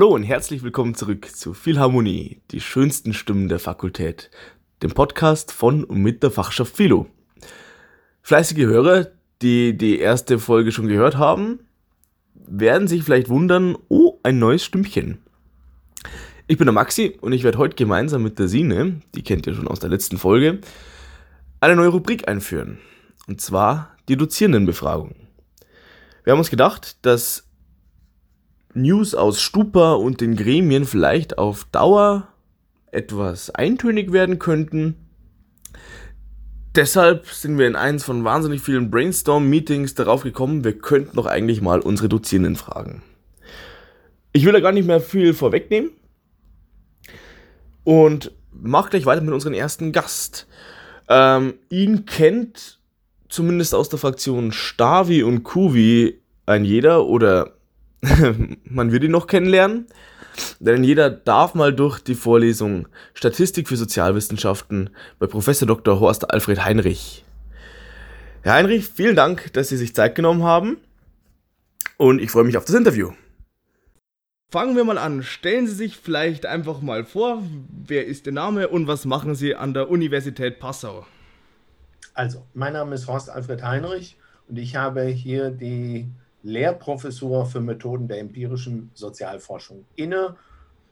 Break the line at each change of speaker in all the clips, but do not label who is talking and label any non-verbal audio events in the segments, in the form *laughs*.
Hallo und herzlich willkommen zurück zu Philharmonie, die schönsten Stimmen der Fakultät, dem Podcast von und mit der Fachschaft Philo. Fleißige Hörer, die die erste Folge schon gehört haben, werden sich vielleicht wundern, oh, ein neues Stimmchen. Ich bin der Maxi und ich werde heute gemeinsam mit der Sine, die kennt ihr schon aus der letzten Folge, eine neue Rubrik einführen. Und zwar die Dozierendenbefragung. Wir haben uns gedacht, dass News aus Stupa und den Gremien vielleicht auf Dauer etwas eintönig werden könnten. Deshalb sind wir in eins von wahnsinnig vielen Brainstorm-Meetings darauf gekommen, wir könnten doch eigentlich mal unsere Dozierenden fragen. Ich will da gar nicht mehr viel vorwegnehmen und mach gleich weiter mit unserem ersten Gast. Ähm, ihn kennt zumindest aus der Fraktion Stavi und Kuvi ein jeder oder *laughs* man wird ihn noch kennenlernen. Denn jeder darf mal durch die Vorlesung Statistik für Sozialwissenschaften bei Professor Dr. Horst Alfred Heinrich. Herr Heinrich, vielen Dank, dass Sie sich Zeit genommen haben. Und ich freue mich auf das Interview. Fangen wir mal an. Stellen Sie sich vielleicht einfach mal vor, wer ist Ihr Name und was machen Sie an der Universität Passau?
Also, mein Name ist Horst Alfred Heinrich und ich habe hier die Lehrprofessur für Methoden der empirischen Sozialforschung inne.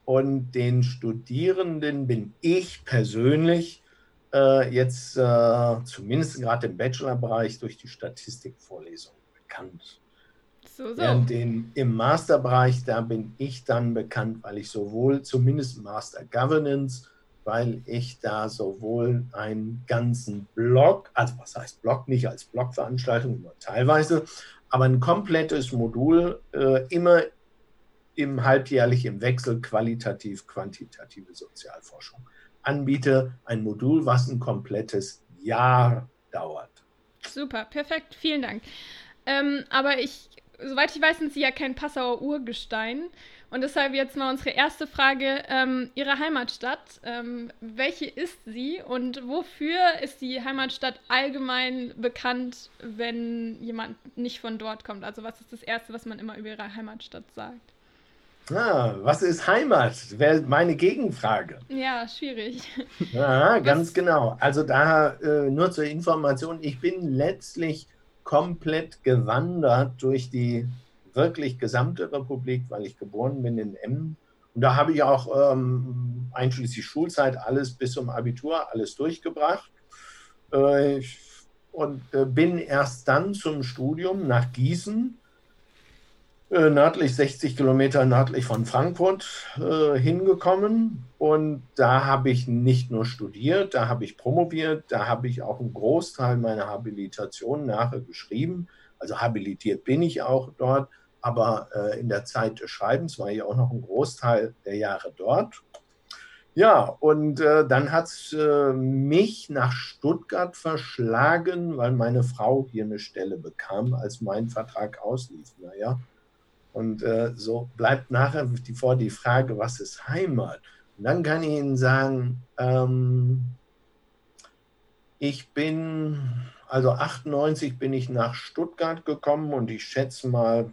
Und den Studierenden bin ich persönlich äh, jetzt äh, zumindest gerade im Bachelorbereich durch die Statistikvorlesung bekannt. So, so. Während den, im Masterbereich, da bin ich dann bekannt, weil ich sowohl zumindest Master Governance, weil ich da sowohl einen ganzen Blog, also was heißt Blog, nicht als Blogveranstaltung, nur teilweise, aber ein komplettes Modul äh, immer im halbjährlich im Wechsel qualitativ-quantitative Sozialforschung anbiete. Ein Modul, was ein komplettes Jahr dauert.
Super, perfekt, vielen Dank. Ähm, aber ich, soweit ich weiß, sind Sie ja kein Passauer Urgestein. Und deshalb jetzt mal unsere erste Frage. Ähm, Ihre Heimatstadt, ähm, welche ist sie und wofür ist die Heimatstadt allgemein bekannt, wenn jemand nicht von dort kommt? Also was ist das Erste, was man immer über Ihre Heimatstadt sagt?
Ah, was ist Heimat? Wäre meine Gegenfrage.
Ja, schwierig.
Ja, ganz was? genau. Also da äh, nur zur Information, ich bin letztlich komplett gewandert durch die wirklich gesamte Republik, weil ich geboren bin in Emmen. Und da habe ich auch ähm, einschließlich Schulzeit alles bis zum Abitur alles durchgebracht. Äh, und äh, bin erst dann zum Studium nach Gießen, äh, nördlich 60 Kilometer nördlich von Frankfurt, äh, hingekommen. Und da habe ich nicht nur studiert, da habe ich promoviert, da habe ich auch einen Großteil meiner Habilitation nachher geschrieben. Also habilitiert bin ich auch dort aber äh, in der Zeit des Schreibens war ich auch noch ein Großteil der Jahre dort. Ja, und äh, dann hat es äh, mich nach Stuttgart verschlagen, weil meine Frau hier eine Stelle bekam, als mein Vertrag auslief. Naja, und äh, so bleibt nachher die, vor die Frage, was ist Heimat? Und dann kann ich Ihnen sagen, ähm, ich bin, also 98 bin ich nach Stuttgart gekommen und ich schätze mal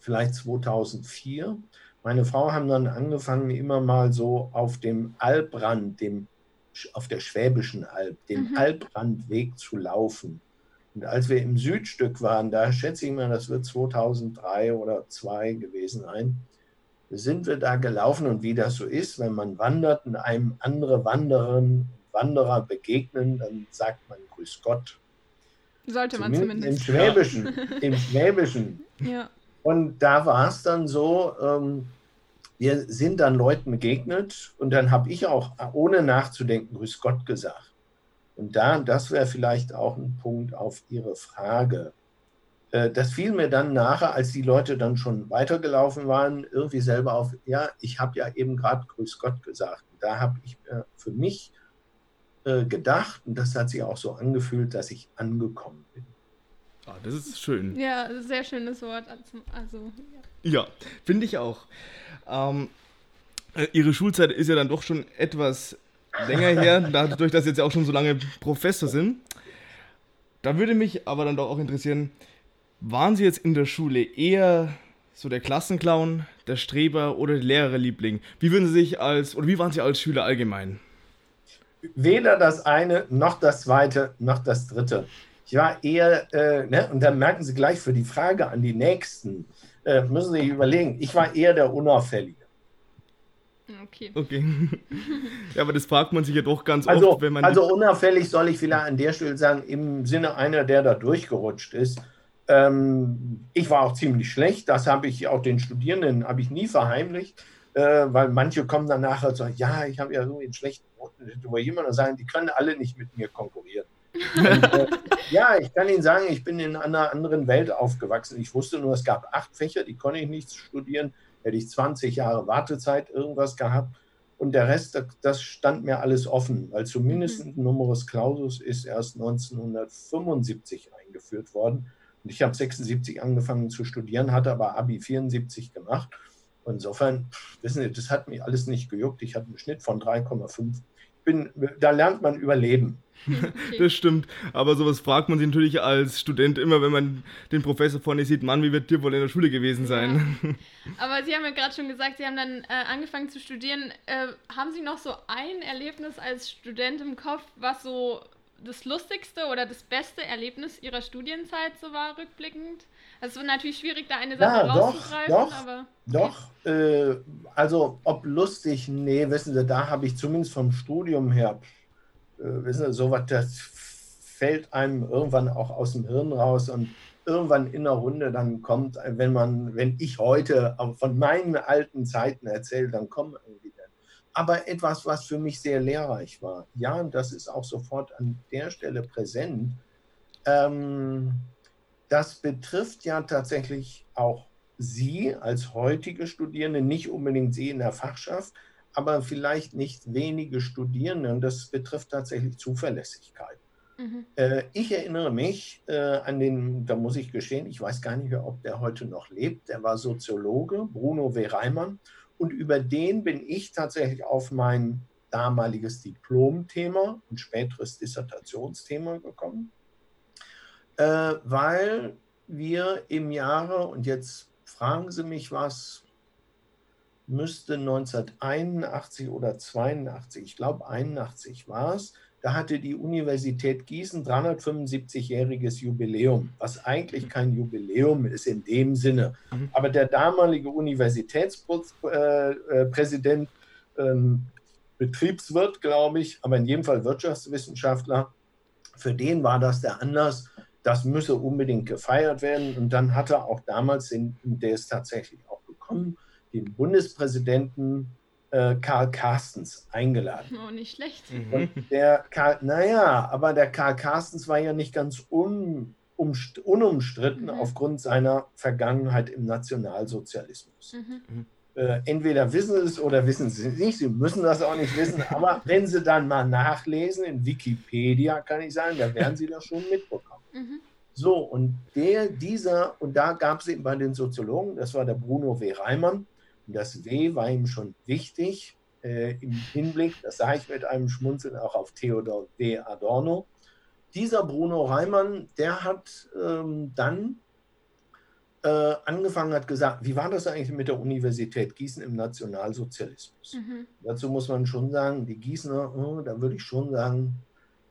vielleicht 2004. Meine Frau haben dann angefangen, immer mal so auf dem Albrand, dem, auf der Schwäbischen Alb, dem mhm. Albrandweg zu laufen. Und als wir im Südstück waren, da schätze ich mal, das wird 2003 oder 2002 gewesen sein, sind wir da gelaufen und wie das so ist, wenn man wandert und einem andere Wanderin, Wanderer begegnen, dann sagt man Grüß Gott.
Sollte man zumindest.
Im Schwäbischen. Im Schwäbischen. Ja. Und da war es dann so, ähm, wir sind dann Leuten begegnet und dann habe ich auch ohne nachzudenken Grüß Gott gesagt. Und da, das wäre vielleicht auch ein Punkt auf Ihre Frage. Äh, das fiel mir dann nachher, als die Leute dann schon weitergelaufen waren, irgendwie selber auf, ja, ich habe ja eben gerade Grüß Gott gesagt. Da habe ich äh, für mich äh, gedacht, und das hat sich auch so angefühlt, dass ich angekommen bin.
Ah, das ist schön.
Ja, sehr schönes Wort. Also,
ja, ja finde ich auch. Ähm, äh, ihre Schulzeit ist ja dann doch schon etwas länger her, dadurch, dass Sie jetzt ja auch schon so lange Professor sind. Da würde mich aber dann doch auch interessieren, waren Sie jetzt in der Schule eher so der Klassenclown, der Streber oder der Lehrerliebling? Wie würden Sie sich als, oder wie waren Sie als Schüler allgemein?
Weder das eine, noch das zweite, noch das dritte. Ich war eher, äh, ne, und dann merken Sie gleich für die Frage an die Nächsten, äh, müssen Sie sich überlegen, ich war eher der Unauffällige.
Okay. Okay. ja, aber das fragt man sich ja doch ganz
also,
oft, wenn man.
Also unauffällig soll ich vielleicht an der Stelle sagen, im Sinne einer, der da durchgerutscht ist. Ähm, ich war auch ziemlich schlecht, das habe ich auch den Studierenden habe ich nie verheimlicht, äh, weil manche kommen dann nachher und sagen, ja, ich habe ja irgendwie einen schlechten Noten, wo jemand sagen, die können alle nicht mit mir konkurrieren. und, äh, *laughs* ja, ich kann Ihnen sagen, ich bin in einer anderen Welt aufgewachsen. Ich wusste nur, es gab acht Fächer, die konnte ich nicht studieren. Hätte ich 20 Jahre Wartezeit irgendwas gehabt. Und der Rest, das stand mir alles offen, weil zumindest ein Numerus Clausus ist erst 1975 eingeführt worden. Und ich habe 76 angefangen zu studieren, hatte aber Abi 74 gemacht. Insofern, wissen Sie, das hat mich alles nicht gejuckt. Ich hatte einen Schnitt von 3,5. da lernt man überleben. *laughs*
Das stimmt. Aber sowas fragt man sich natürlich als Student immer, wenn man den Professor vorne sieht, Mann, wie wird dir wohl in der Schule gewesen sein? Ja. *laughs*
Aber Sie haben ja gerade schon gesagt, Sie haben dann äh, angefangen zu studieren. Äh, haben Sie noch so ein Erlebnis als Student im Kopf, was so das lustigste oder das beste Erlebnis Ihrer Studienzeit so war, rückblickend? Es ist natürlich schwierig, da eine Sache
ja, rauszugreifen, doch, doch, aber. Okay. Doch, äh, also ob lustig, nee, wissen Sie, da habe ich zumindest vom Studium her äh, wissen Sie, sowas, das fällt einem irgendwann auch aus dem Hirn raus und irgendwann in der Runde dann kommt, wenn man, wenn ich heute von meinen alten Zeiten erzähle, dann kommen irgendwie dann. Aber etwas, was für mich sehr lehrreich war, ja, und das ist auch sofort an der Stelle präsent, ähm, das betrifft ja tatsächlich auch Sie als heutige Studierende, nicht unbedingt Sie in der Fachschaft, aber vielleicht nicht wenige Studierende. Und das betrifft tatsächlich Zuverlässigkeit. Mhm. Äh, ich erinnere mich äh, an den, da muss ich gestehen, ich weiß gar nicht mehr, ob der heute noch lebt. Der war Soziologe, Bruno W. Reimann. Und über den bin ich tatsächlich auf mein damaliges Diplomthema und späteres Dissertationsthema gekommen, äh, weil wir im Jahre, und jetzt fragen Sie mich was, müsste 1981 oder 82, ich glaube 81 war es, da hatte die Universität Gießen 375-jähriges Jubiläum, was eigentlich kein Jubiläum ist in dem Sinne. Mhm. Aber der damalige Universitätspräsident, äh, äh, ähm, Betriebswirt, glaube ich, aber in jedem Fall Wirtschaftswissenschaftler, für den war das der Anlass, das müsse unbedingt gefeiert werden. Und dann hat er auch damals, den, der ist tatsächlich auch gekommen, den Bundespräsidenten äh, Karl Carstens eingeladen.
Oh, nicht schlecht.
Mhm. Und der Karl, naja, aber der Karl Carstens war ja nicht ganz un, unumstritten mhm. aufgrund seiner Vergangenheit im Nationalsozialismus. Mhm. mhm. Äh, entweder wissen Sie es oder wissen Sie es nicht. Sie müssen das auch nicht wissen. Aber *laughs* wenn Sie dann mal nachlesen in Wikipedia, kann ich sagen, da werden Sie das schon mitbekommen. Mhm. So, und der, dieser, und da gab es eben bei den Soziologen, das war der Bruno W. Reimann, und das W war ihm schon wichtig äh, im Hinblick, das sage ich mit einem Schmunzeln auch auf Theodor W. Adorno. Dieser Bruno Reimann, der hat ähm, dann äh, angefangen, hat gesagt, wie war das eigentlich mit der Universität Gießen im Nationalsozialismus? Mhm. Dazu muss man schon sagen, die Gießener, oh, da würde ich schon sagen,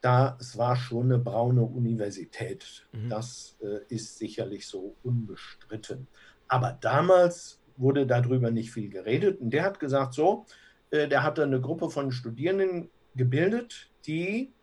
da es war schon eine braune Universität. Mhm. Das äh, ist sicherlich so unbestritten. Aber damals wurde darüber nicht viel geredet. Und der hat gesagt, so, äh, der hat eine Gruppe von Studierenden gebildet, die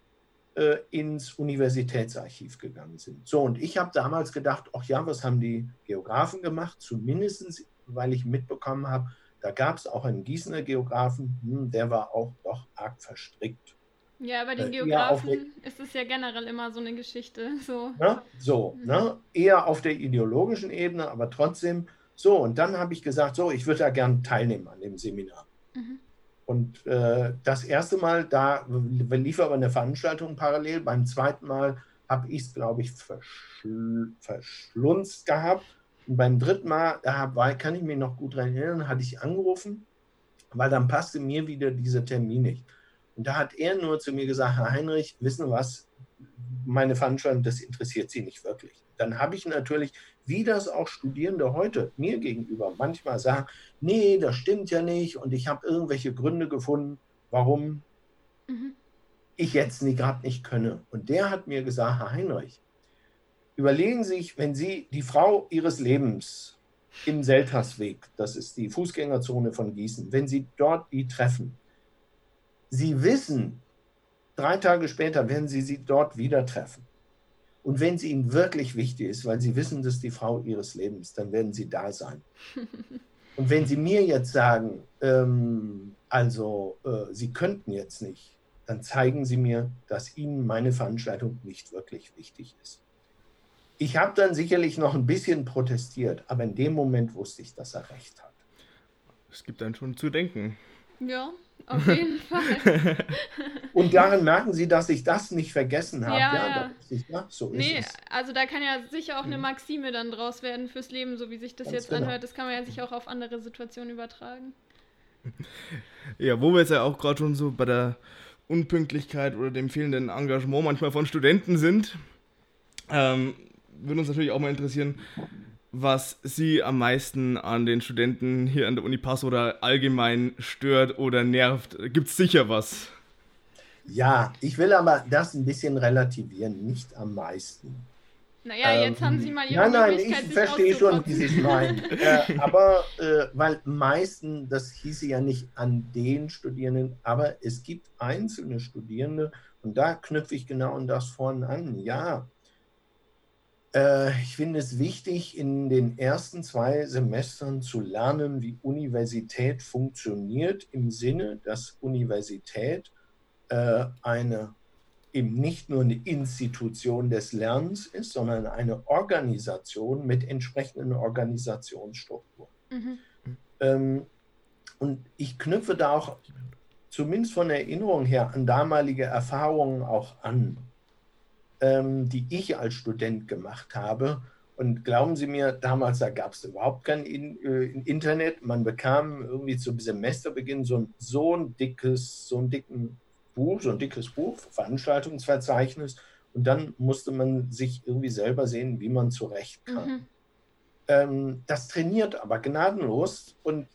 äh, ins Universitätsarchiv gegangen sind. So, und ich habe damals gedacht, ach ja, was haben die Geografen gemacht? Zumindest, weil ich mitbekommen habe, da gab es auch einen Gießener Geografen, hm, der war auch doch arg verstrickt.
Ja, bei den äh, Geografen ist es ja generell immer so eine Geschichte. So,
ne? so mhm. ne? eher auf der ideologischen Ebene, aber trotzdem so, und dann habe ich gesagt, so, ich würde da gern teilnehmen an dem Seminar. Mhm. Und äh, das erste Mal, da lief aber eine Veranstaltung parallel. Beim zweiten Mal habe ich es, glaube ich, verschl verschlunzt gehabt. Und beim dritten Mal, da war, kann ich mich noch gut daran erinnern, hatte ich angerufen, weil dann passte mir wieder dieser Termin nicht. Und da hat er nur zu mir gesagt, Herr Heinrich, wissen Sie was, meine Veranstaltung, das interessiert Sie nicht wirklich dann habe ich natürlich, wie das auch Studierende heute mir gegenüber manchmal sagen, nee, das stimmt ja nicht und ich habe irgendwelche Gründe gefunden, warum mhm. ich jetzt gerade nicht könne. Und der hat mir gesagt, Herr Heinrich, überlegen Sie sich, wenn Sie die Frau Ihres Lebens im Seltersweg, das ist die Fußgängerzone von Gießen, wenn Sie dort die treffen, Sie wissen, drei Tage später werden Sie sie dort wieder treffen. Und wenn sie Ihnen wirklich wichtig ist, weil Sie wissen, das ist die Frau Ihres Lebens, dann werden Sie da sein. *laughs* Und wenn Sie mir jetzt sagen, ähm, also äh, Sie könnten jetzt nicht, dann zeigen Sie mir, dass Ihnen meine Veranstaltung nicht wirklich wichtig ist. Ich habe dann sicherlich noch ein bisschen protestiert, aber in dem Moment wusste ich, dass er recht hat.
Es gibt dann schon zu denken.
Ja, auf jeden Fall. *laughs*
Und daran merken Sie, dass ich das nicht vergessen habe. Ja, ja,
ich, ja so nee, ist es. Also da kann ja sicher auch eine mhm. Maxime dann draus werden fürs Leben, so wie sich das Ganz jetzt genau. anhört. Das kann man ja sich auch auf andere Situationen übertragen. *laughs*
Ja, wo wir jetzt ja auch gerade schon so bei der Unpünktlichkeit oder dem fehlenden Engagement manchmal von Studenten sind, ähm, würde uns natürlich auch mal interessieren, was Sie am meisten an den Studenten hier an der Uni Pass oder allgemein stört oder nervt? Gibt es sicher was?
Ja, ich will aber das ein bisschen relativieren, nicht am meisten.
Naja, ähm, jetzt haben Sie mal
Ihre Nein, nein, ich verstehe schon, wie Sie es meinen. *laughs* äh, aber, äh, weil meisten, das hieße ja nicht an den Studierenden, aber es gibt einzelne Studierende, und da knüpfe ich genau an das vorne an. Ja, ich finde es wichtig, in den ersten zwei Semestern zu lernen, wie Universität funktioniert, im Sinne, dass Universität äh, eine eben nicht nur eine Institution des Lernens ist, sondern eine Organisation mit entsprechenden Organisationsstrukturen. Mhm. Ähm, und ich knüpfe da auch zumindest von Erinnerung her an damalige Erfahrungen auch an ähm, die ich als Student gemacht habe. Und glauben Sie mir, damals da gab es überhaupt kein In, äh, Internet. Man bekam irgendwie zum Semesterbeginn so ein, so ein dickes, so ein dicken Buch, so ein dickes Buch, Veranstaltungsverzeichnis. Und dann musste man sich irgendwie selber sehen, wie man zurechtkam. Mhm. Ähm, das trainiert aber gnadenlos. Und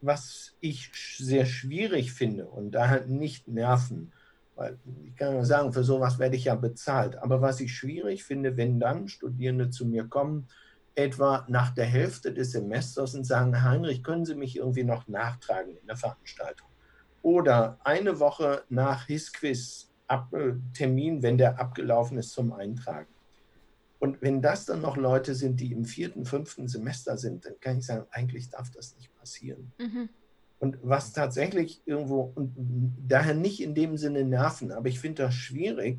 was ich sehr schwierig finde und daher nicht nerven, weil ich kann nur sagen, für sowas werde ich ja bezahlt. Aber was ich schwierig finde, wenn dann Studierende zu mir kommen, etwa nach der Hälfte des Semesters und sagen, Heinrich, können Sie mich irgendwie noch nachtragen in der Veranstaltung? Oder eine Woche nach HISQuiz äh, Termin, wenn der abgelaufen ist zum Eintragen. Und wenn das dann noch Leute sind, die im vierten, fünften Semester sind, dann kann ich sagen, eigentlich darf das nicht passieren. Mhm. Und was tatsächlich irgendwo, und daher nicht in dem Sinne nerven, aber ich finde das schwierig,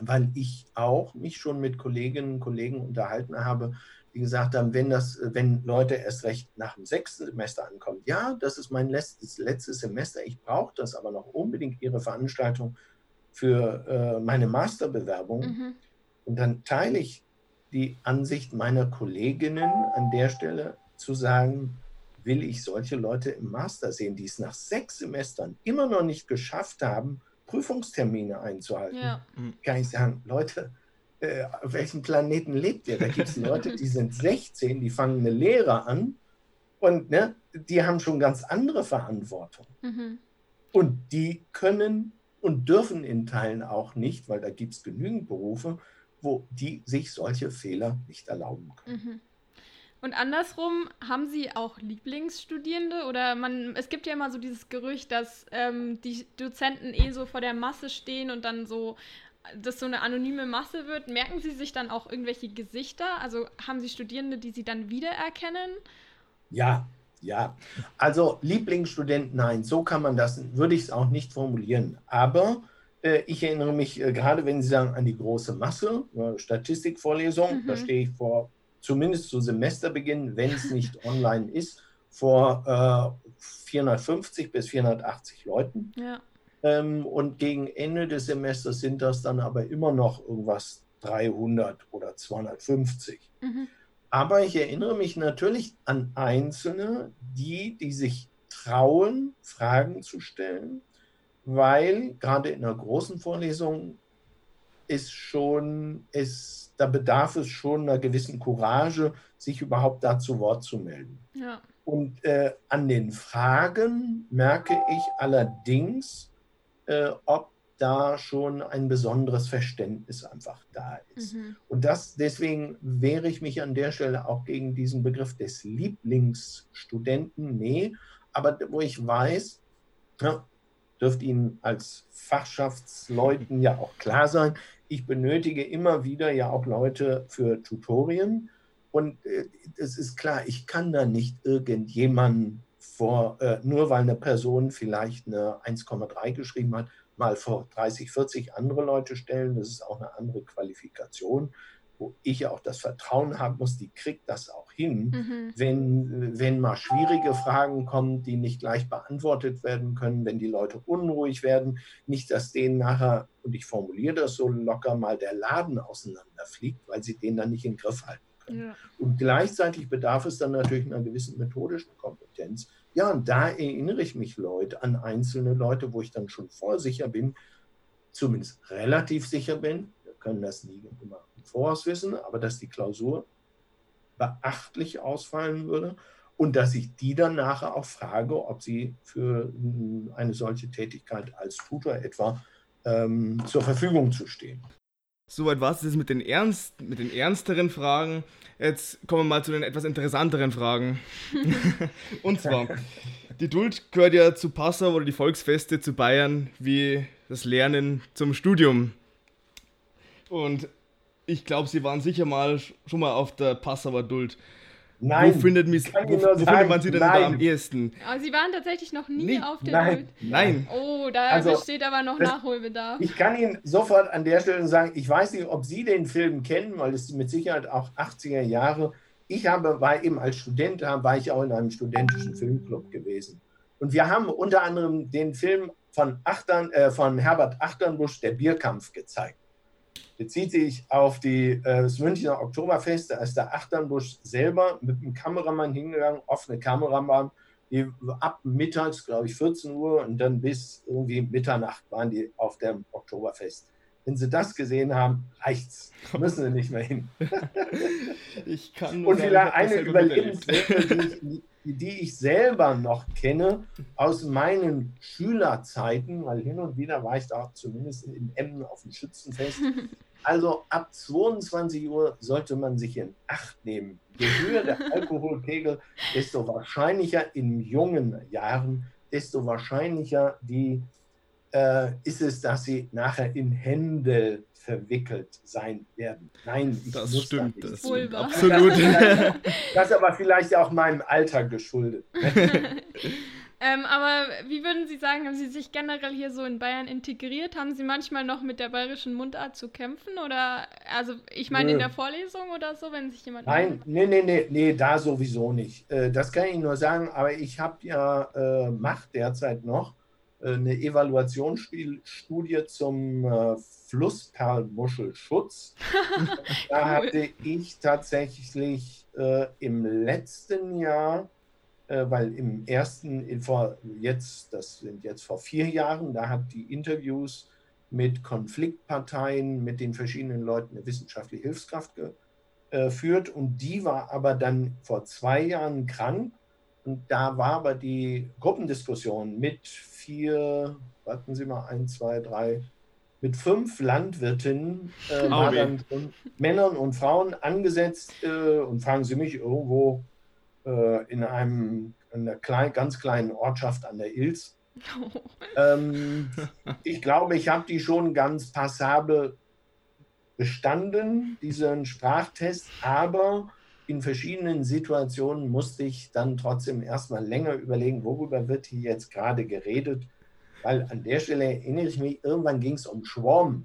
weil ich auch mich schon mit Kolleginnen und Kollegen unterhalten habe, die gesagt haben, wenn das, wenn Leute erst recht nach dem sechsten Semester ankommen, ja, das ist mein letztes, letztes Semester, ich brauche das aber noch unbedingt ihre Veranstaltung für äh, meine Masterbewerbung. Mhm. Und dann teile ich die Ansicht meiner Kolleginnen an der Stelle zu sagen, will ich solche Leute im Master sehen, die es nach sechs Semestern immer noch nicht geschafft haben, Prüfungstermine einzuhalten. Ja. Hm. Kann ich sagen, Leute, äh, auf welchem Planeten lebt ihr? Da gibt es Leute, die sind 16, die fangen eine Lehre an und ne, die haben schon ganz andere Verantwortung. Mhm. Und die können und dürfen in Teilen auch nicht, weil da gibt es genügend Berufe, wo die sich solche Fehler nicht erlauben können. Mhm.
Und andersrum, haben Sie auch Lieblingsstudierende? Oder man, es gibt ja immer so dieses Gerücht, dass ähm, die Dozenten eh so vor der Masse stehen und dann so, dass so eine anonyme Masse wird. Merken Sie sich dann auch irgendwelche Gesichter? Also haben Sie Studierende, die Sie dann wiedererkennen?
Ja, ja. Also Lieblingsstudenten, nein, so kann man das, würde ich es auch nicht formulieren. Aber äh, ich erinnere mich, äh, gerade wenn Sie sagen an die große Masse, äh, Statistikvorlesung, mhm. da stehe ich vor zumindest zu Semesterbeginn, wenn es nicht *laughs* online ist, vor äh, 450 bis 480 Leuten. Ja. Ähm, und gegen Ende des Semesters sind das dann aber immer noch irgendwas 300 oder 250. Mhm. Aber ich erinnere mich natürlich an Einzelne, die, die sich trauen, Fragen zu stellen, weil gerade in einer großen Vorlesung ist schon, ist, da bedarf es schon einer gewissen Courage, sich überhaupt da zu Wort zu melden.
Ja.
Und äh, an den Fragen merke ich allerdings, äh, ob da schon ein besonderes Verständnis einfach da ist. Mhm. Und das, deswegen wehre ich mich an der Stelle auch gegen diesen Begriff des Lieblingsstudenten. Nee, aber wo ich weiß, ja, dürfte Ihnen als Fachschaftsleuten ja auch klar sein, ich benötige immer wieder ja auch Leute für Tutorien. Und äh, es ist klar, ich kann da nicht irgendjemanden vor, äh, nur weil eine Person vielleicht eine 1,3 geschrieben hat, mal vor 30, 40 andere Leute stellen. Das ist auch eine andere Qualifikation, wo ich ja auch das Vertrauen haben muss, die kriegt das auch hin. Mhm. Wenn, wenn mal schwierige Fragen kommen, die nicht gleich beantwortet werden können, wenn die Leute unruhig werden, nicht, dass denen nachher, und ich formuliere das so locker, mal der Laden auseinanderfliegt, weil sie den dann nicht in den Griff halten können. Ja. Und gleichzeitig bedarf es dann natürlich einer gewissen methodischen Kompetenz, ja, und da erinnere ich mich Leute an einzelne Leute, wo ich dann schon vorsicher bin, zumindest relativ sicher bin, können das nie immer im Voraus wissen, aber dass die Klausur beachtlich ausfallen würde und dass ich die dann nachher auch frage, ob sie für eine solche Tätigkeit als Tutor etwa ähm, zur Verfügung zu stehen.
Soweit war es jetzt mit den, ernst, mit den ernsteren Fragen. Jetzt kommen wir mal zu den etwas interessanteren Fragen. *laughs* Und zwar, die Duld gehört ja zu Passau oder die Volksfeste zu Bayern wie das Lernen zum Studium. Und ich glaube, Sie waren sicher mal schon mal auf der Passauer Duld.
Nein.
Wo findet, mich, wo, wo findet man sie denn nein. da am ehesten?
Aber sie waren tatsächlich noch nie
nee.
auf der
nein. Welt. Nein.
Oh, da also, besteht aber noch das, Nachholbedarf.
Ich kann Ihnen sofort an der Stelle sagen, ich weiß nicht, ob Sie den Film kennen, weil es mit Sicherheit auch 80er Jahre. Ich habe, war eben als Student, war ich auch in einem studentischen Filmclub gewesen. Und wir haben unter anderem den Film von, Achtern, äh, von Herbert Achternbusch, Der Bierkampf, gezeigt bezieht sich auf die, äh, das Münchner Oktoberfest. Da ist der Achternbusch selber mit einem Kameramann hingegangen, offene Kameramann, die ab mittags, glaube ich, 14 Uhr und dann bis irgendwie Mitternacht waren die auf dem Oktoberfest. Wenn Sie das gesehen haben, reicht's. Müssen Sie nicht mehr hin. *laughs*
ich kann
nur Und vielleicht eine Überlebenswerte, die, die ich selber noch kenne aus meinen Schülerzeiten, weil hin und wieder war ich da zumindest in Emmen auf dem Schützenfest. *laughs* Also ab 22 Uhr sollte man sich in Acht nehmen. Je höher der Alkoholpegel, desto wahrscheinlicher in jungen Jahren, desto wahrscheinlicher die, äh, ist es, dass sie nachher in Händel verwickelt sein werden. Nein,
ich das stimmt. Da
das stimmt
absolut.
Das ist aber vielleicht auch meinem Alter geschuldet. *laughs* *laughs*
Ähm, aber wie würden Sie sagen, haben Sie sich generell hier so in Bayern integriert? Haben Sie manchmal noch mit der bayerischen Mundart zu kämpfen? Oder, also ich meine in der Vorlesung oder so, wenn sich jemand.
Nein, nee, nee, nee, nee, da sowieso nicht. Äh, das kann ich nur sagen, aber ich habe ja, äh, mache derzeit noch eine Evaluationsstudie zum äh, Flussperlmuschelschutz. *laughs* da hatte ich tatsächlich äh, im letzten Jahr äh, weil im ersten, vor jetzt, das sind jetzt vor vier Jahren, da hat die Interviews mit Konfliktparteien, mit den verschiedenen Leuten eine wissenschaftliche Hilfskraft geführt und die war aber dann vor zwei Jahren krank und da war aber die Gruppendiskussion mit vier, warten Sie mal, ein, zwei, drei, mit fünf Landwirtinnen, äh, *laughs* oh, dann Männern und Frauen angesetzt äh, und fragen Sie mich irgendwo äh, in einem in einer klein, ganz kleinen Ortschaft an der Ilz. Oh. *laughs* Ähm, ich glaube, ich habe die schon ganz passabel bestanden, diesen Sprachtest, aber in verschiedenen Situationen musste ich dann trotzdem erstmal länger überlegen, worüber wird hier jetzt gerade geredet, weil an der Stelle erinnere ich mich, irgendwann ging es um Schwarm,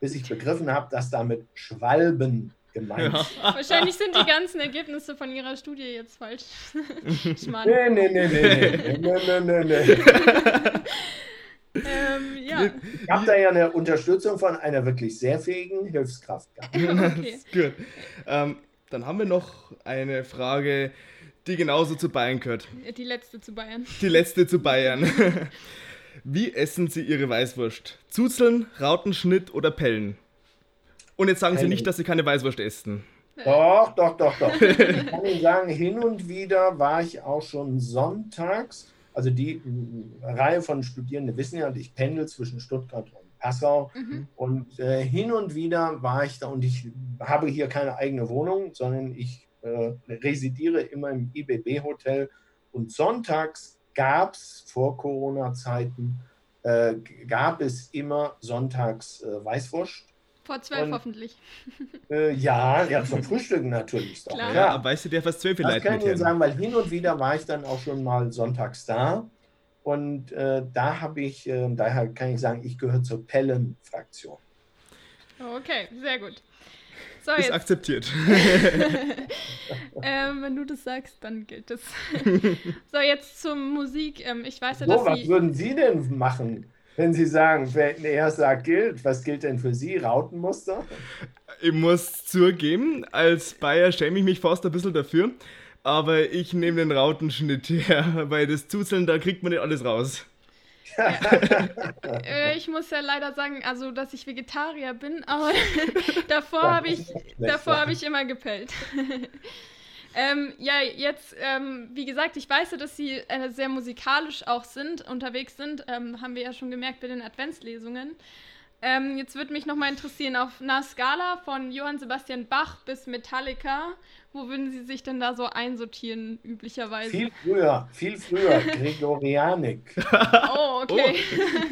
bis ich begriffen habe, dass damit Schwalben gemeint.
Ja. Wahrscheinlich sind die ganzen Ergebnisse von ihrer Studie jetzt falsch. *laughs*
Schmarrn. Nee, nee, nee, nee, nee, nee, nee, nee. *laughs*
ähm, ja.
Ich habe da ja eine Unterstützung von einer wirklich sehr fähigen Hilfskraft gehabt. *laughs*
okay. Gut. Ähm, dann haben wir noch eine Frage, die genauso zu Bayern gehört.
Die letzte zu Bayern.
Die letzte zu Bayern. *laughs* Wie essen Sie Ihre Weißwurst? Zuzeln, Rautenschnitt oder Pellen? Und jetzt sagen Sie nicht, dass Sie keine Weißwurst essen.
Doch, doch, doch, doch. ich kann Ihnen sagen, hin und wieder war ich auch schon sonntags. Also die Reihe von Studierenden wissen ja, ich pendel zwischen Stuttgart und Passau. Mhm. Und äh, hin und wieder war ich da und ich habe hier keine eigene Wohnung, sondern ich äh, residiere immer im IBB-Hotel. Und sonntags gab es vor Corona-Zeiten, äh, gab es immer sonntags äh, Weißwurst
vor zwölf und, hoffentlich. *laughs*
Äh, ja, ja, zum Frühstücken natürlich.
Doch, Klar. Ja, weißt du, der fast zwölf
vielleicht. Das kann ich Ihnen sagen, weil hin und wieder war ich dann auch schon mal sonntags da. Und äh, da habe ich, äh, daher kann ich sagen, ich gehöre zur Pellen-Fraktion.
Okay, sehr gut.
So, ist jetzt. akzeptiert. *laughs*
ähm, wenn du das sagst, dann gilt es. *laughs* so, jetzt zur Musik. Ähm, ich weiß ja,
so,
dass
was Sie... würden Sie denn machen? wenn Sie sagen, wenn er sagt gilt, was gilt denn für Sie? Rautenmuster?
Ich muss zugeben, als Bayer schäme ich mich fast ein bisschen dafür, aber ich nehme den Rautenschnitt her, *laughs* weil das Zuzeln, da kriegt man nicht alles raus.
Ja. *laughs* Äh, ich muss ja leider sagen, also dass ich Vegetarier bin, aber *laughs* davor habe ich, hab ich immer gepellt. Ähm, ja, jetzt, ähm, wie gesagt, ich weiß ja, dass Sie äh, sehr musikalisch auch sind, unterwegs sind. Ähm, haben wir ja schon gemerkt bei den Adventslesungen. Ähm, jetzt würde mich nochmal interessieren, auf einer Skala von Johann Sebastian Bach bis Metallica, wo würden Sie sich denn da so einsortieren, üblicherweise?
Viel früher, viel früher, *laughs* Gregorianik.
oh, okay.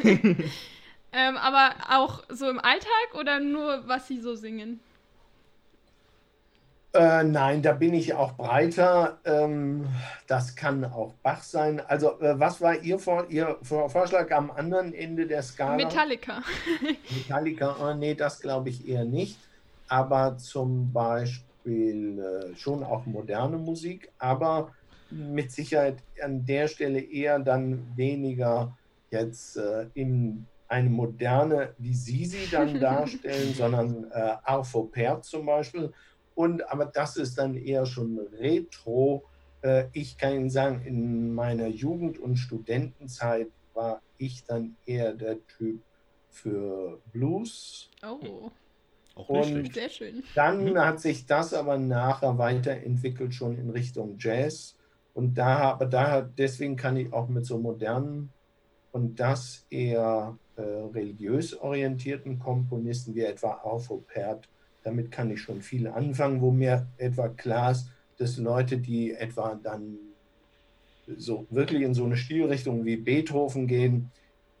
Oh. *laughs* ähm, aber auch so im Alltag oder nur, was Sie so singen?
Äh, nein, da bin ich auch breiter. Ähm, das kann auch Bach sein. Also, äh, was war Ihr, Vor Ihr Vorschlag am anderen Ende der Skala?
Metallica. *laughs*
Metallica, oh, nee, das glaube ich eher nicht. Aber zum Beispiel äh, schon auch moderne Musik, aber mit Sicherheit an der Stelle eher dann weniger jetzt äh, in eine moderne, wie Sie sie dann *laughs* darstellen, sondern äh, Arvo Pärt zum Beispiel und aber das ist dann eher schon retro. Äh, ich kann Ihnen sagen, in meiner Jugend- und Studentenzeit war ich dann eher der Typ für Blues.
Oh.
Auch und
sehr schön.
Dann mhm. hat sich das aber nachher weiterentwickelt, schon in Richtung Jazz. Und da, aber da, deswegen kann ich auch mit so modernen und das eher äh, religiös orientierten Komponisten wie etwa Arvo Pärt damit kann ich schon viel anfangen, wo mir etwa klar ist, dass Leute, die etwa dann so wirklich in so eine Stilrichtung wie Beethoven gehen,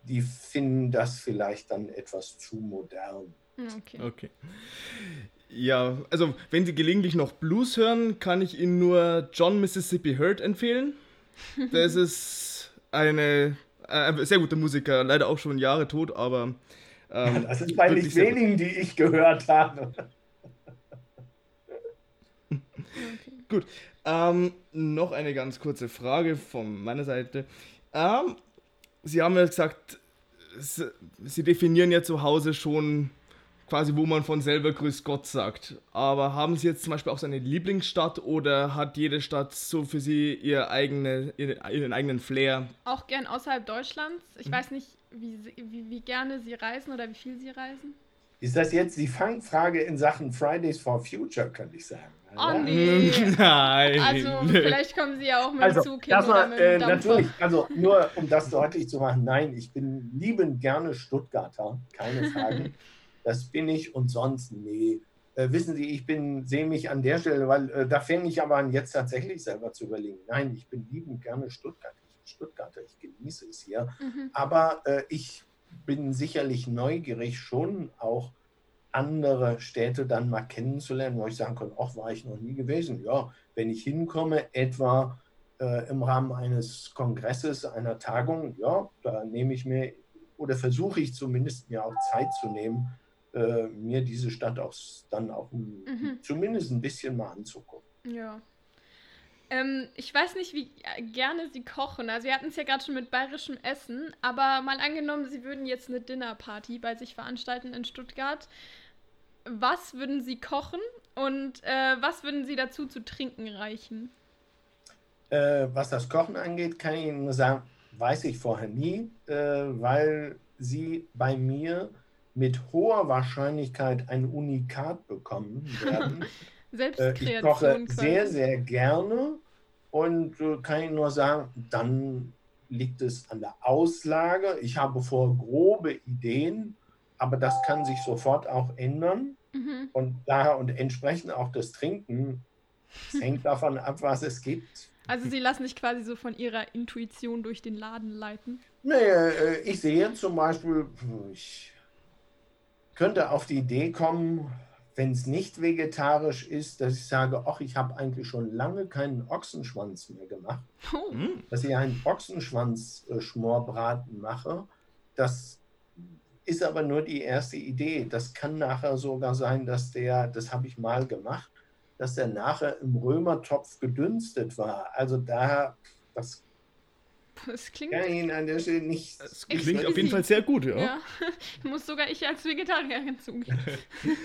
die finden das vielleicht dann etwas zu modern.
Okay.
okay. Ja, also wenn Sie gelegentlich noch Blues hören, kann ich Ihnen nur John Mississippi Hurt empfehlen. *laughs* Das ist eine, äh, sehr guter Musiker, leider auch schon Jahre tot, aber.
Ähm, ja, das ist bei nicht wenigen, die ich gehört habe.
Gut. Ähm, noch eine ganz kurze Frage von meiner Seite. Ähm, Sie haben ja gesagt, Sie definieren ja zu Hause schon quasi, wo man von selber Grüß Gott sagt. Aber haben Sie jetzt zum Beispiel auch so eine Lieblingsstadt oder hat jede Stadt so für Sie ihr eigene, ihren eigenen Flair?
Auch gern außerhalb Deutschlands. Ich mhm. weiß nicht, wie, wie, wie gerne Sie reisen oder wie viel Sie reisen.
Ist das jetzt die Fangfrage in Sachen Fridays for Future, könnte ich sagen?
Oh nee. *laughs*
Nein.
Also vielleicht kommen Sie ja auch mit also, Zug hin
oder mit äh, Natürlich, also nur um das deutlich zu machen, nein, ich bin liebend gerne Stuttgarter, keine Frage. *laughs* das bin ich und sonst nee. Äh, wissen Sie, ich bin, sehe mich an der Stelle, weil äh, da fände ich aber an, jetzt tatsächlich selber zu überlegen. Nein, ich bin liebend gerne Stuttgart. Ich bin Stuttgarter, ich genieße es hier. Mhm. Aber äh, ich bin sicherlich neugierig, schon auch andere Städte dann mal kennenzulernen, wo ich sagen kann, ach, war ich noch nie gewesen. Ja, wenn ich hinkomme, etwa äh, im Rahmen eines Kongresses, einer Tagung, ja, da nehme ich mir oder versuche ich zumindest mir auch Zeit zu nehmen, äh, mir diese Stadt auch dann auch mhm. zumindest ein bisschen mal anzugucken.
Ja. Ähm, ich weiß nicht, wie gerne Sie kochen. Also, wir hatten es ja gerade schon mit bayerischem Essen, aber mal angenommen, Sie würden jetzt eine Dinnerparty bei sich veranstalten in Stuttgart. Was würden Sie kochen und äh, was würden Sie dazu zu trinken reichen?
Äh, was das Kochen angeht, kann ich Ihnen sagen, weiß ich vorher nie, äh, weil Sie bei mir mit hoher Wahrscheinlichkeit ein Unikat bekommen *laughs* werden. Äh, ich koche sehr, sehr gerne und äh, kann ich nur sagen, dann liegt es an der Auslage. Ich habe vor grobe Ideen, aber das kann sich sofort auch ändern. Mhm. Und daher und entsprechend auch das Trinken es *laughs* hängt davon ab, was es gibt.
Also Sie lassen sich quasi so von Ihrer Intuition durch den Laden leiten?
Nee, äh, ich sehe zum Beispiel, ich könnte auf die Idee kommen, wenn es nicht vegetarisch ist, dass ich sage, ach, ich habe eigentlich schon lange keinen Ochsenschwanz mehr gemacht. Oh. Hm. Dass ich einen Ochsenschwanz-Schmorbraten mache. Das ist aber nur die erste Idee. Das kann nachher sogar sein, dass der, das habe ich mal gemacht, dass der nachher im Römertopf gedünstet war. Also da, das
das klingt.
Kann ich an der Stelle nicht.
Das klingt auf jeden Fall sehr gut, ja. ja. *laughs*
Muss sogar ich als Vegetarierin zugeben. *laughs*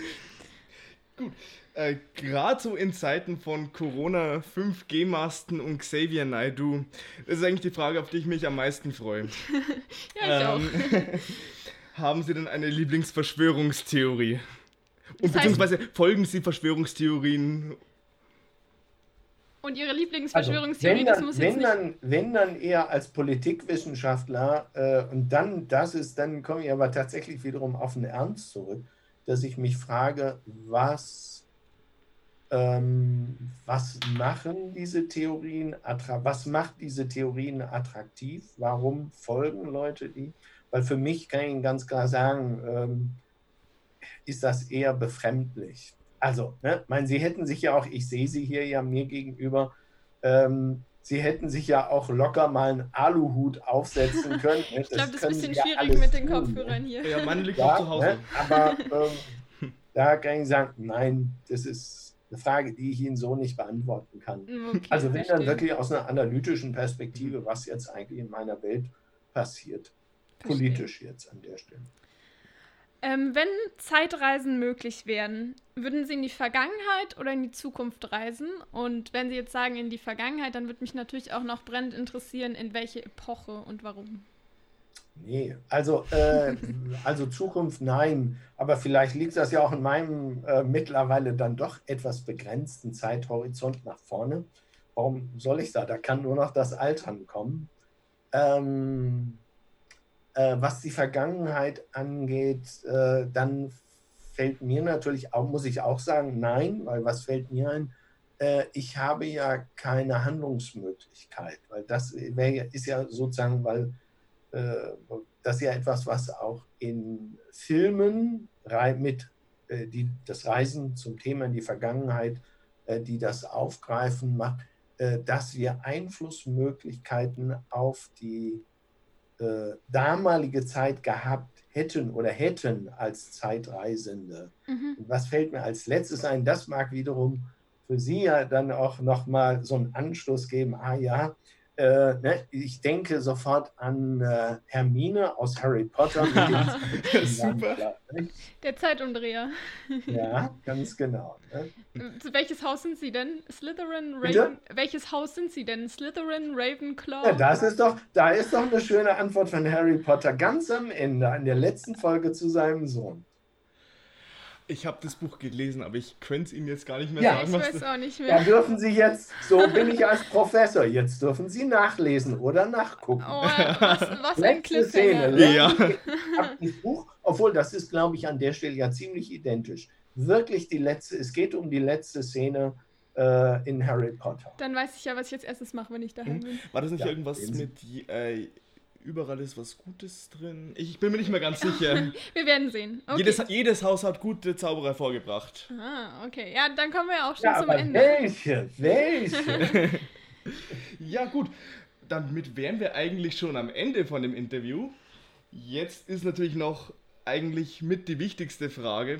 Gut. Äh, Gerade so in Zeiten von Corona, 5G-Masten und Xavier Naidu, das ist eigentlich die Frage, auf die ich mich am meisten freue. *laughs*
ja, ich ähm,
auch. *laughs* haben Sie denn eine Lieblingsverschwörungstheorie? Und das heißt, beziehungsweise folgen Sie Verschwörungstheorien?
Und Ihre Lieblingsverschwörungstheorie,
also, wenn, dann, wenn, dann, wenn dann eher als Politikwissenschaftler äh, und dann, das ist, dann komme ich aber tatsächlich wiederum auf den Ernst zurück dass ich mich frage, was, ähm, was machen diese Theorien, was macht diese Theorien attraktiv? Warum folgen Leute die? Weil für mich kann ich Ihnen ganz klar sagen, ähm, ist das eher befremdlich. Also, ne, mein, Sie hätten sich ja auch, ich sehe Sie hier ja mir gegenüber, ähm, Sie hätten sich ja auch locker mal einen Aluhut aufsetzen *laughs* können.
ich glaube, das ist ein bisschen schwierig mit den Kopfhörern hier.
Ja, Mann liegt ja, auch zu Hause. Ne?
Aber ähm, *laughs* da kann ich sagen, nein, das ist eine Frage, die ich Ihnen so nicht beantworten kann. Okay, also wenn dann wirklich aus einer analytischen Perspektive, was jetzt eigentlich in meiner Welt passiert. Politisch jetzt an der Stelle.
Ähm, wenn Zeitreisen möglich wären, würden Sie in die Vergangenheit oder in die Zukunft reisen? Und wenn Sie jetzt sagen in die Vergangenheit, dann würde mich natürlich auch noch brennend interessieren, in welche Epoche und warum.
Nee, also, äh, *laughs* also Zukunft nein, aber vielleicht liegt das ja auch in meinem äh, mittlerweile dann doch etwas begrenzten Zeithorizont nach vorne. Warum soll ich da? Da kann nur noch das Altern kommen. Ähm, äh, was die Vergangenheit angeht, äh, dann fällt mir natürlich auch, muss ich auch sagen, nein, weil was fällt mir ein? Äh, ich habe ja keine Handlungsmöglichkeit, weil das wär, ist ja sozusagen, weil äh, das ist ja etwas, was auch in Filmen mit äh, die, das Reisen zum Thema in die Vergangenheit, äh, die das aufgreifen, macht, dass wir Einflussmöglichkeiten auf die äh, damalige Zeit gehabt hätten oder hätten als Zeitreisende. Mhm. Was fällt mir als letztes ein? Das mag wiederum für Sie ja dann auch nochmal so einen Anstoß geben. Ah ja, äh, ne, ich denke sofort an äh, Hermine aus Harry Potter. *laughs* *laughs*
Super. Der Zeitumdreher.
ja, ganz genau.
Ne? Zu welches Haus sind Sie denn? Slytherin, Raven. Welches Haus sind Sie denn? Slytherin, Ravenclaw?
Ja, das ist doch, da ist doch eine schöne Antwort von Harry Potter ganz am Ende, an der letzten Folge zu seinem Sohn.
Ich habe das Buch gelesen, aber ich könnte es Ihnen jetzt gar nicht mehr
ja,
sagen.
Ich weiß auch nicht mehr.
Dann dürfen Sie jetzt, so bin ich als Professor, jetzt dürfen Sie nachlesen oder nachgucken. Oh,
was, was ein Cliffhanger.
Ja. Das Buch, obwohl das ist, glaube ich, an der Stelle ja ziemlich identisch. Wirklich die letzte, es geht um die letzte Szene äh, in Harry Potter.
Dann weiß ich ja, was ich jetzt erstes mache, wenn ich daheim hm? bin.
War das nicht ja, irgendwas mit äh, überall ist was Gutes drin. Ich bin mir nicht mehr ganz sicher. *laughs*
wir werden sehen.
Okay. Jedes, jedes Haus hat gute Zauberer vorgebracht.
Ah, okay. Ja, dann kommen wir auch schon
ja,
zum Ende.
Welche? Welche? *laughs*
ja, gut. Damit wären wir eigentlich schon am Ende von dem Interview. Jetzt ist natürlich noch eigentlich mit die wichtigste Frage.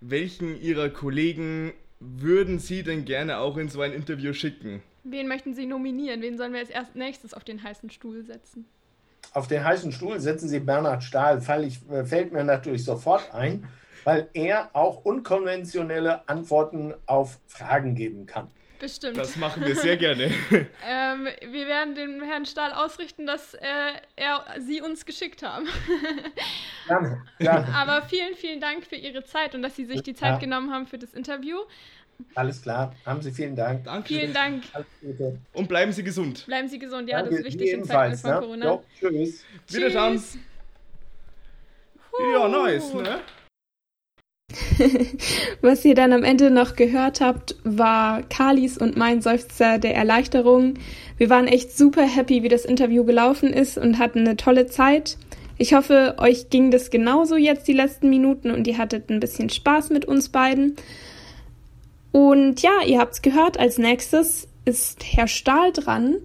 Welchen Ihrer Kollegen würden Sie denn gerne auch in so ein Interview schicken?
Wen möchten Sie nominieren? Wen sollen wir als erst nächstes auf den heißen Stuhl setzen?
Auf den heißen Stuhl setzen Sie Bernhard Stahl, fall ich, äh, fällt mir natürlich sofort ein, weil er auch unkonventionelle Antworten auf Fragen geben kann.
Bestimmt.
Das machen wir sehr gerne. *laughs*
ähm, wir werden dem Herrn Stahl ausrichten, dass äh, er Sie uns geschickt haben. *laughs*
Gerne, gerne.
Aber vielen, vielen Dank für Ihre Zeit und dass Sie sich die Zeit ja. genommen haben für das Interview.
Alles klar. Haben Sie vielen Dank.
Danke. Vielen Dank.
Und bleiben Sie gesund.
Bleiben Sie gesund. Ja, Danke, das ist wichtig in Zeiten von ne? Corona. Jo,
tschüss.
Wiederschauen. Tschüss. Ja, nice, ne? *laughs*
Was ihr dann am Ende noch gehört habt, war Kalis und mein Seufzer der Erleichterung. Wir waren echt super happy, wie das Interview gelaufen ist und hatten eine tolle Zeit. Ich hoffe, euch ging das genauso jetzt die letzten Minuten und ihr hattet ein bisschen Spaß mit uns beiden. Und ja, ihr habt's gehört, als nächstes ist Herr Stahl dran.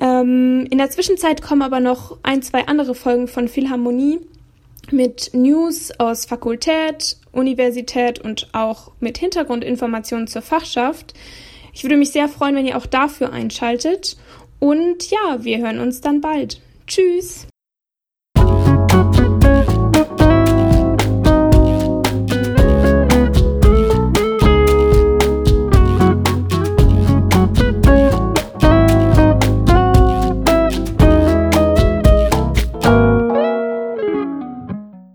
Ähm, in der Zwischenzeit kommen aber noch ein, zwei andere Folgen von Philharmonie mit News aus Fakultät, Universität und auch mit Hintergrundinformationen zur Fachschaft. Ich würde mich sehr freuen, wenn ihr auch dafür einschaltet. Und ja, wir hören uns dann bald. Tschüss!